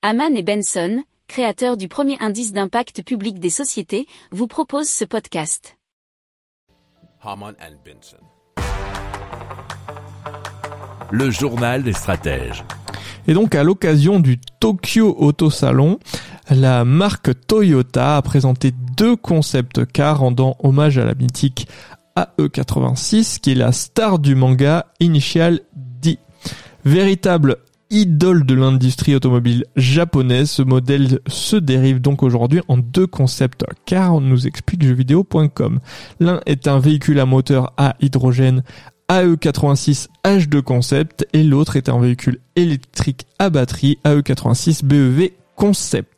Haman et Benson, créateurs du premier indice d'impact public des sociétés, vous proposent ce podcast. Haman and Benson. Le journal des stratèges. Et donc à l'occasion du Tokyo Auto Salon, la marque Toyota a présenté deux concepts cars rendant hommage à la mythique AE86 qui est la star du manga Initial D. Véritable idole de l'industrie automobile japonaise, ce modèle se dérive donc aujourd'hui en deux concepts car nous explique jeuxvideo.com. L'un est un véhicule à moteur à hydrogène AE86 H2 Concept et l'autre est un véhicule électrique à batterie AE86 BEV Concept.